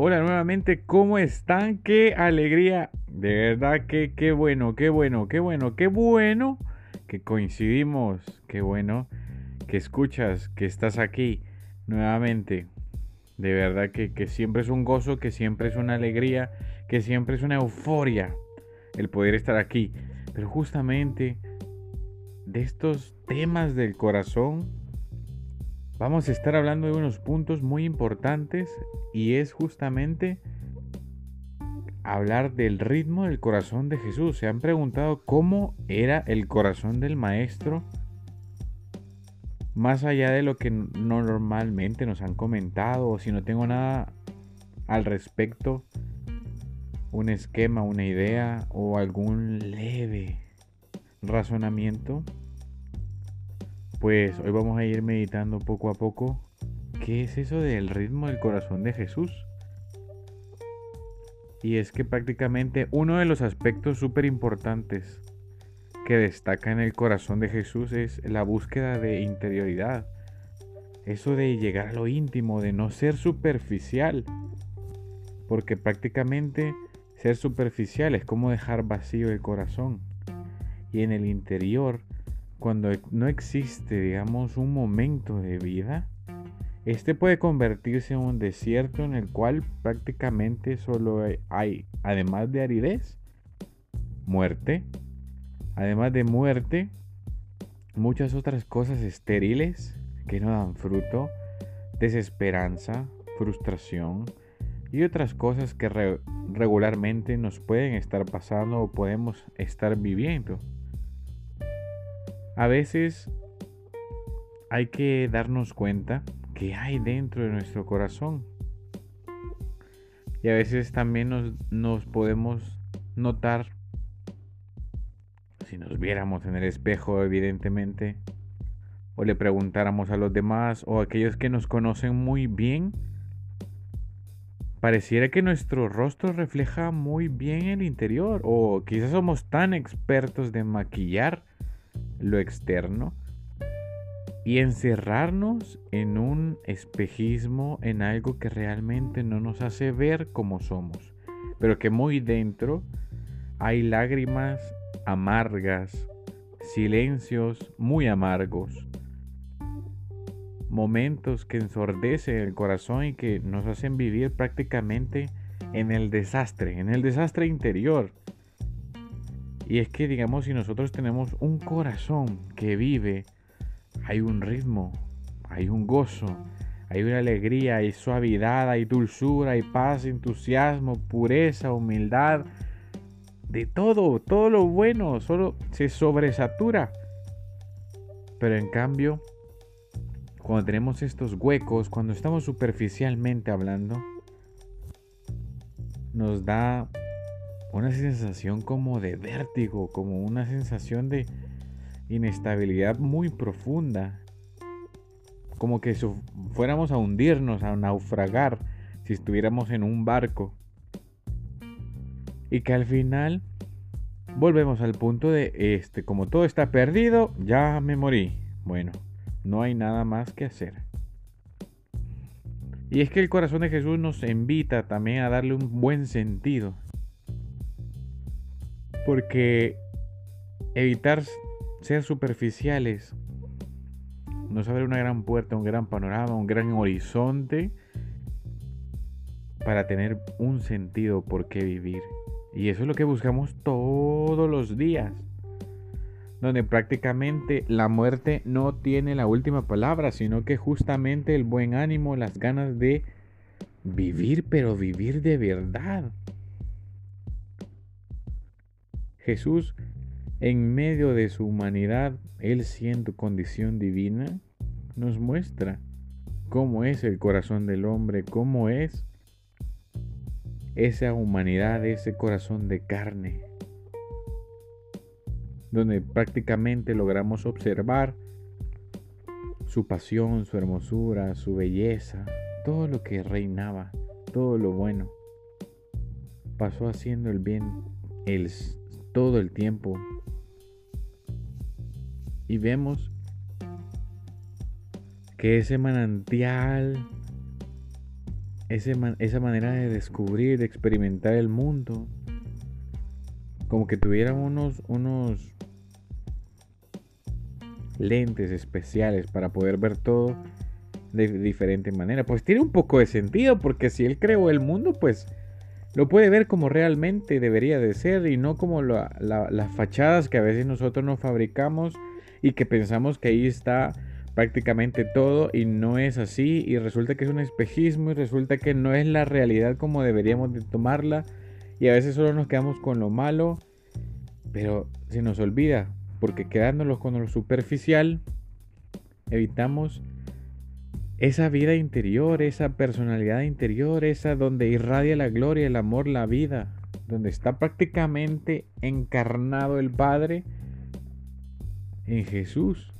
Hola nuevamente, ¿cómo están? Qué alegría. De verdad que qué bueno, qué bueno, qué bueno, qué bueno que coincidimos. Qué bueno que escuchas, que estás aquí nuevamente. De verdad que, que siempre es un gozo, que siempre es una alegría, que siempre es una euforia el poder estar aquí. Pero justamente de estos temas del corazón vamos a estar hablando de unos puntos muy importantes y es justamente hablar del ritmo del corazón de Jesús. ¿Se han preguntado cómo era el corazón del Maestro? Más allá de lo que normalmente nos han comentado, o si no tengo nada al respecto, un esquema, una idea o algún leve razonamiento, pues hoy vamos a ir meditando poco a poco qué es eso del ritmo del corazón de Jesús. Y es que prácticamente uno de los aspectos súper importantes que destaca en el corazón de Jesús es la búsqueda de interioridad. Eso de llegar a lo íntimo, de no ser superficial. Porque prácticamente ser superficial es como dejar vacío el corazón. Y en el interior cuando no existe, digamos, un momento de vida, este puede convertirse en un desierto en el cual prácticamente solo hay, además de aridez, muerte. Además de muerte, muchas otras cosas estériles que no dan fruto, desesperanza, frustración y otras cosas que regularmente nos pueden estar pasando o podemos estar viviendo. A veces hay que darnos cuenta que hay dentro de nuestro corazón. Y a veces también nos, podemos notar, si nos viéramos en el espejo evidentemente, o le preguntáramos a los demás o a aquellos que nos conocen muy bien, pareciera que nuestro rostro refleja muy bien el interior, o quizás somos tan expertos de maquillar lo externo y encerrarnos en un espejismo, en algo que realmente no nos hace ver como somos, pero que muy dentro hay lágrimas amargas, silencios muy amargos, momentos que ensordecen el corazón y que nos hacen vivir prácticamente en el desastre, en el desastre interior y es que, digamos, si nosotros tenemos un corazón que vive, hay un ritmo, hay un gozo, hay una alegría, hay suavidad, hay dulzura, hay paz, entusiasmo, pureza, humildad, de todo, todo lo bueno, solo se sobresatura. Pero en cambio, cuando tenemos estos huecos, cuando estamos superficialmente hablando, nos da una sensación como de vértigo, como una sensación de inestabilidad muy profunda, como que fuéramos a hundirnos, a naufragar si estuviéramos en un barco. Y que al final volvemos al punto de este, como todo está perdido, ya me morí. Bueno, no hay nada más que hacer. Y es que el corazón de Jesús nos invita también a darle un buen sentido porque evitar ser superficiales nos abre una gran puerta, un gran panorama, un gran horizonte para tener un sentido por qué vivir. Y eso es lo que buscamos todos los días. Donde prácticamente la muerte no tiene la última palabra, sino que justamente el buen ánimo, las ganas de vivir, pero vivir de verdad. Jesús, en medio de su humanidad, Él siendo condición divina, nos muestra cómo es el corazón del hombre, cómo es esa humanidad, ese corazón de carne, donde prácticamente logramos observar su pasión, su hermosura, su belleza, todo lo que reinaba, todo lo bueno. Pasó haciendo el bien, el todo el tiempo. Y vemos que ese manantial esa manera de descubrir, de experimentar el mundo, como que tuvieran unos, unos lentes especiales para poder ver todo de diferente manera. Pues tiene un poco de sentido porque si él creó el mundo, pues lo puede ver como realmente debería de ser y no como las fachadas que a veces nosotros nos fabricamos y que pensamos que ahí está prácticamente todo y no es así y resulta que es un espejismo y resulta que no es la realidad como deberíamos de tomarla y a veces solo nos quedamos con lo malo pero se nos olvida porque quedándonos con lo superficial evitamos esa vida interior, esa personalidad interior, esa donde irradia la gloria, el amor, la vida, donde está prácticamente encarnado el Padre en Jesús,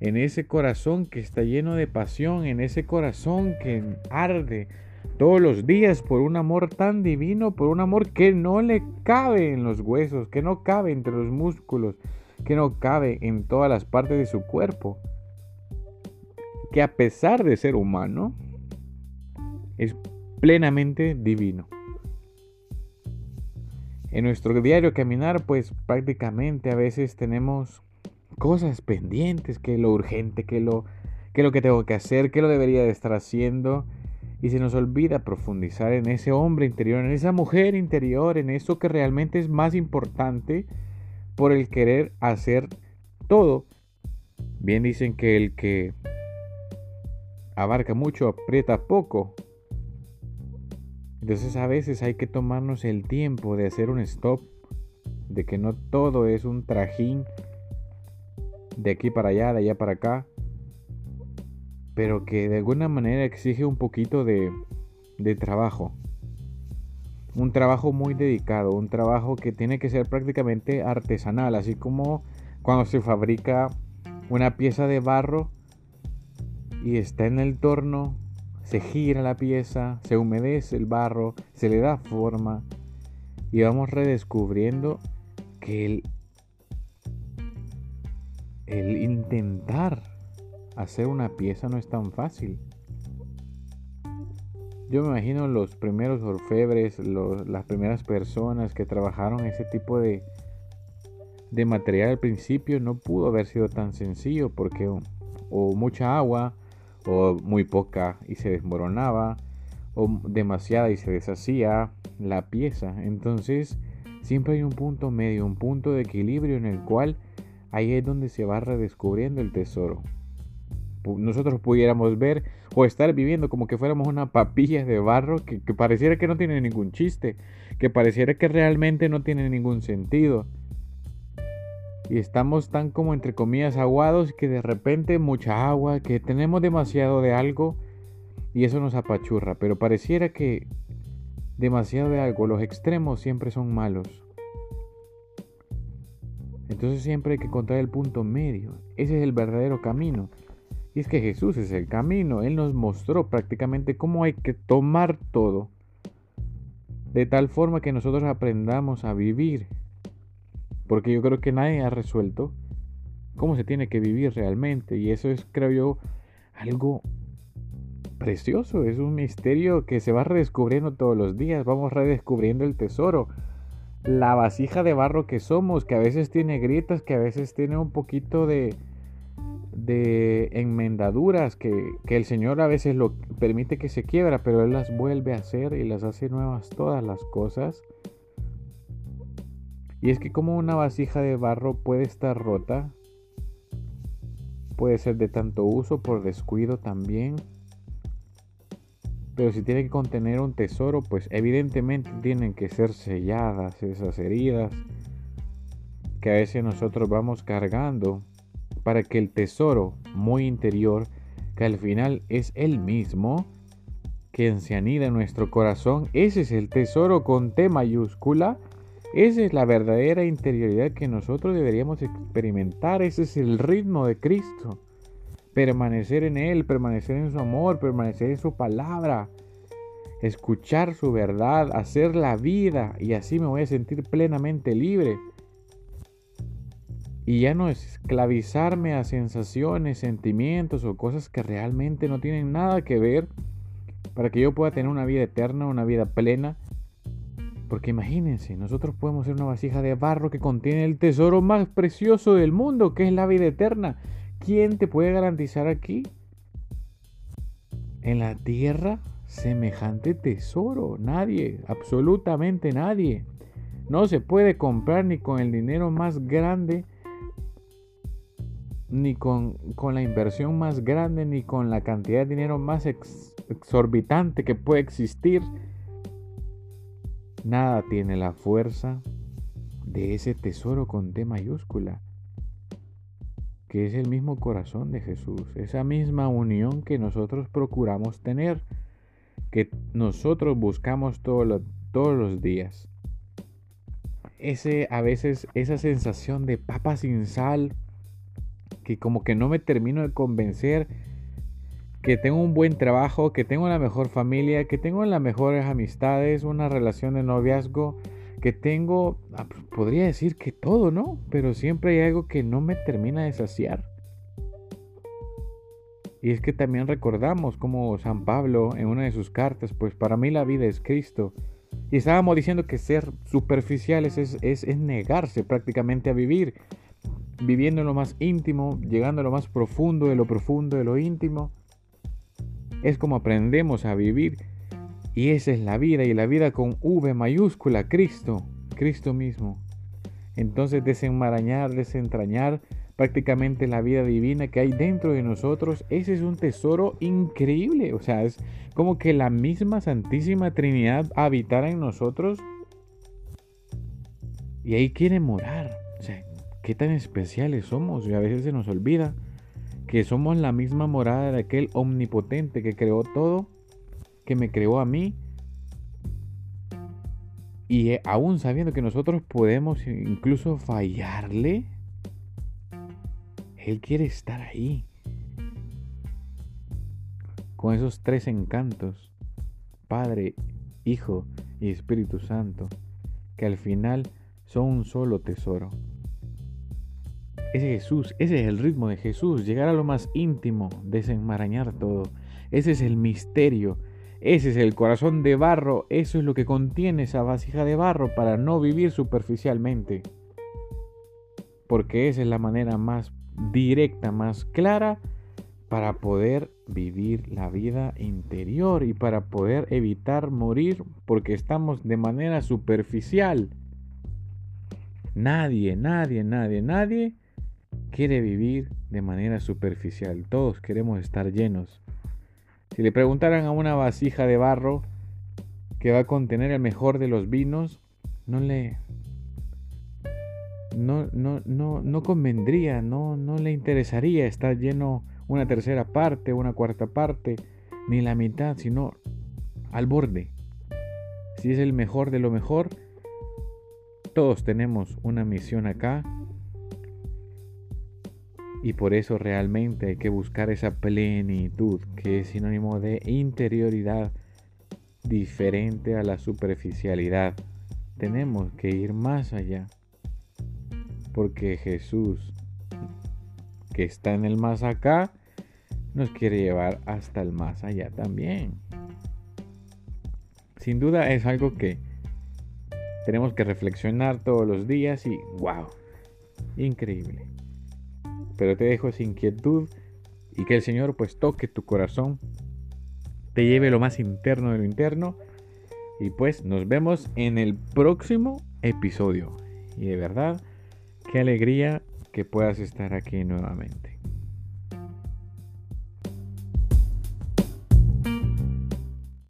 en ese corazón que está lleno de pasión, en ese corazón que arde todos los días por un amor tan divino, por un amor que no le cabe en los huesos, que no cabe entre los músculos, que no cabe en todas las partes de su cuerpo que a pesar de ser humano, es plenamente divino. En nuestro diario caminar, pues prácticamente a veces tenemos cosas pendientes, que lo urgente, que lo que lo que tengo que hacer, que lo debería de estar haciendo y se nos olvida profundizar en ese hombre interior, en esa mujer interior, en eso que realmente es más importante por el querer hacer todo. Bien dicen que el que abarca mucho, aprieta poco. Entonces a veces hay que tomarnos el tiempo de hacer un stop, de que no todo es un trajín de aquí para allá, de allá para acá, pero que de alguna manera exige un poquito de, de trabajo. Un trabajo muy dedicado, un trabajo que tiene que ser prácticamente artesanal, así como cuando se fabrica una pieza de barro y está en el torno, se gira la pieza, se humedece el barro, se le da forma y vamos redescubriendo que el, intentar hacer una pieza no es tan fácil. Yo me imagino los primeros orfebres, las primeras personas que trabajaron ese tipo de, de material al principio no pudo haber sido tan sencillo porque o mucha agua o muy poca y se desmoronaba, o demasiada y se deshacía la pieza. Entonces, siempre hay un punto medio, un punto de equilibrio en el cual ahí es donde se va redescubriendo el tesoro. Nosotros pudiéramos ver o estar viviendo como que fuéramos una papilla de barro que, que pareciera que no tiene ningún chiste, que pareciera que realmente no tiene ningún sentido y estamos tan como entre comillas aguados que de repente mucha agua, que tenemos demasiado de algo y eso nos apachurra, pero pareciera que demasiado de algo, los extremos siempre son malos. Entonces siempre hay que encontrar el punto medio. Ese es el verdadero camino. Y es que Jesús es el camino. Él nos mostró prácticamente cómo hay que tomar todo. De tal forma que nosotros aprendamos a vivir porque yo creo que nadie ha resuelto cómo se tiene que vivir realmente. Y eso es, creo yo, algo precioso. Es un misterio que se va redescubriendo todos los días. Vamos redescubriendo el tesoro. La vasija de barro que somos, que a veces tiene grietas, que a veces tiene un poquito de, enmendaduras, que, que el Señor a veces lo permite que se quiebra, pero Él las vuelve a hacer y las hace nuevas todas las cosas. Y es que como una vasija de barro puede estar rota, puede ser de tanto uso por descuido también. Pero si tiene que contener un tesoro, pues evidentemente tienen que ser selladas esas heridas que a veces nosotros vamos cargando para que el tesoro muy interior, que al final es el mismo, que se anida en nuestro corazón, ese es el tesoro con T mayúscula, esa es la verdadera interioridad que nosotros deberíamos experimentar. Ese es el ritmo de Cristo. Permanecer en Él, permanecer en su amor, permanecer en su palabra. Escuchar su verdad, hacer la vida y así me voy a sentir plenamente libre. Y ya no esclavizarme a sensaciones, sentimientos o cosas que realmente no tienen nada que ver para que yo pueda tener una vida eterna, una vida plena. Porque imagínense, nosotros podemos ser una vasija de barro que contiene el tesoro más precioso del mundo, que es la vida eterna. ¿Quién te puede garantizar aquí? En la tierra, semejante tesoro. Nadie, absolutamente nadie. No se puede comprar ni con el dinero más grande, ni con, la inversión más grande, ni con la cantidad de dinero más exorbitante que puede existir. Nada tiene la fuerza de ese tesoro con T mayúscula, que es el mismo corazón de Jesús, esa misma unión que nosotros procuramos tener, que nosotros buscamos todos los días. Ese, a veces esa sensación de papa sin sal, que como que no me termino de convencer, que tengo un buen trabajo, que tengo la mejor familia, que tengo las mejores amistades, una relación de noviazgo, que tengo, ah, pues, podría decir que todo, ¿no? Pero siempre hay algo que no me termina de saciar. Y es que también recordamos como San Pablo en una de sus cartas, pues para mí la vida es Cristo y estábamos diciendo que ser superficiales es, es, negarse prácticamente a vivir, viviendo en lo más íntimo, llegando a lo más profundo de lo profundo de lo íntimo. Es como aprendemos a vivir y esa es la vida y la vida con V mayúscula, Cristo, Cristo mismo. Entonces desenmarañar, desentrañar prácticamente la vida divina que hay dentro de nosotros, ese es un tesoro increíble. O sea, es como que la misma Santísima Trinidad habitara en nosotros y ahí quiere morar. O sea, qué tan especiales somos y a veces se nos olvida que somos la misma morada de aquel omnipotente que creó todo, que me creó a mí. Y aún sabiendo que nosotros podemos incluso fallarle, él quiere estar ahí. Con esos tres encantos, Padre, Hijo y Espíritu Santo, que al final son un solo tesoro. Ese Jesús, ese es el ritmo de Jesús, llegar a lo más íntimo, desenmarañar todo. Ese es el misterio, ese es el corazón de barro, eso es lo que contiene esa vasija de barro para no vivir superficialmente. Porque esa es la manera más directa, más clara para poder vivir la vida interior y para poder evitar morir porque estamos de manera superficial. Nadie, nadie, nadie, nadie quiere vivir de manera superficial. Todos queremos estar llenos. Si le preguntaran a una vasija de barro que va a contener el mejor de los vinos, no le no, no, no, no convendría, no, no le interesaría estar lleno una tercera parte, una cuarta parte, ni la mitad, sino al borde. Si es el mejor de lo mejor, todos tenemos una misión acá y por eso realmente hay que buscar esa plenitud que es sinónimo de interioridad diferente a la superficialidad. Tenemos que ir más allá porque Jesús, que está en el más acá, nos quiere llevar hasta el más allá también. Sin duda es algo que tenemos que reflexionar todos los días y wow, increíble. Pero te dejo esa inquietud y que el Señor pues toque tu corazón, te lleve lo más interno de lo interno y pues nos vemos en el próximo episodio. Y de verdad, Qué alegría que puedas estar aquí nuevamente.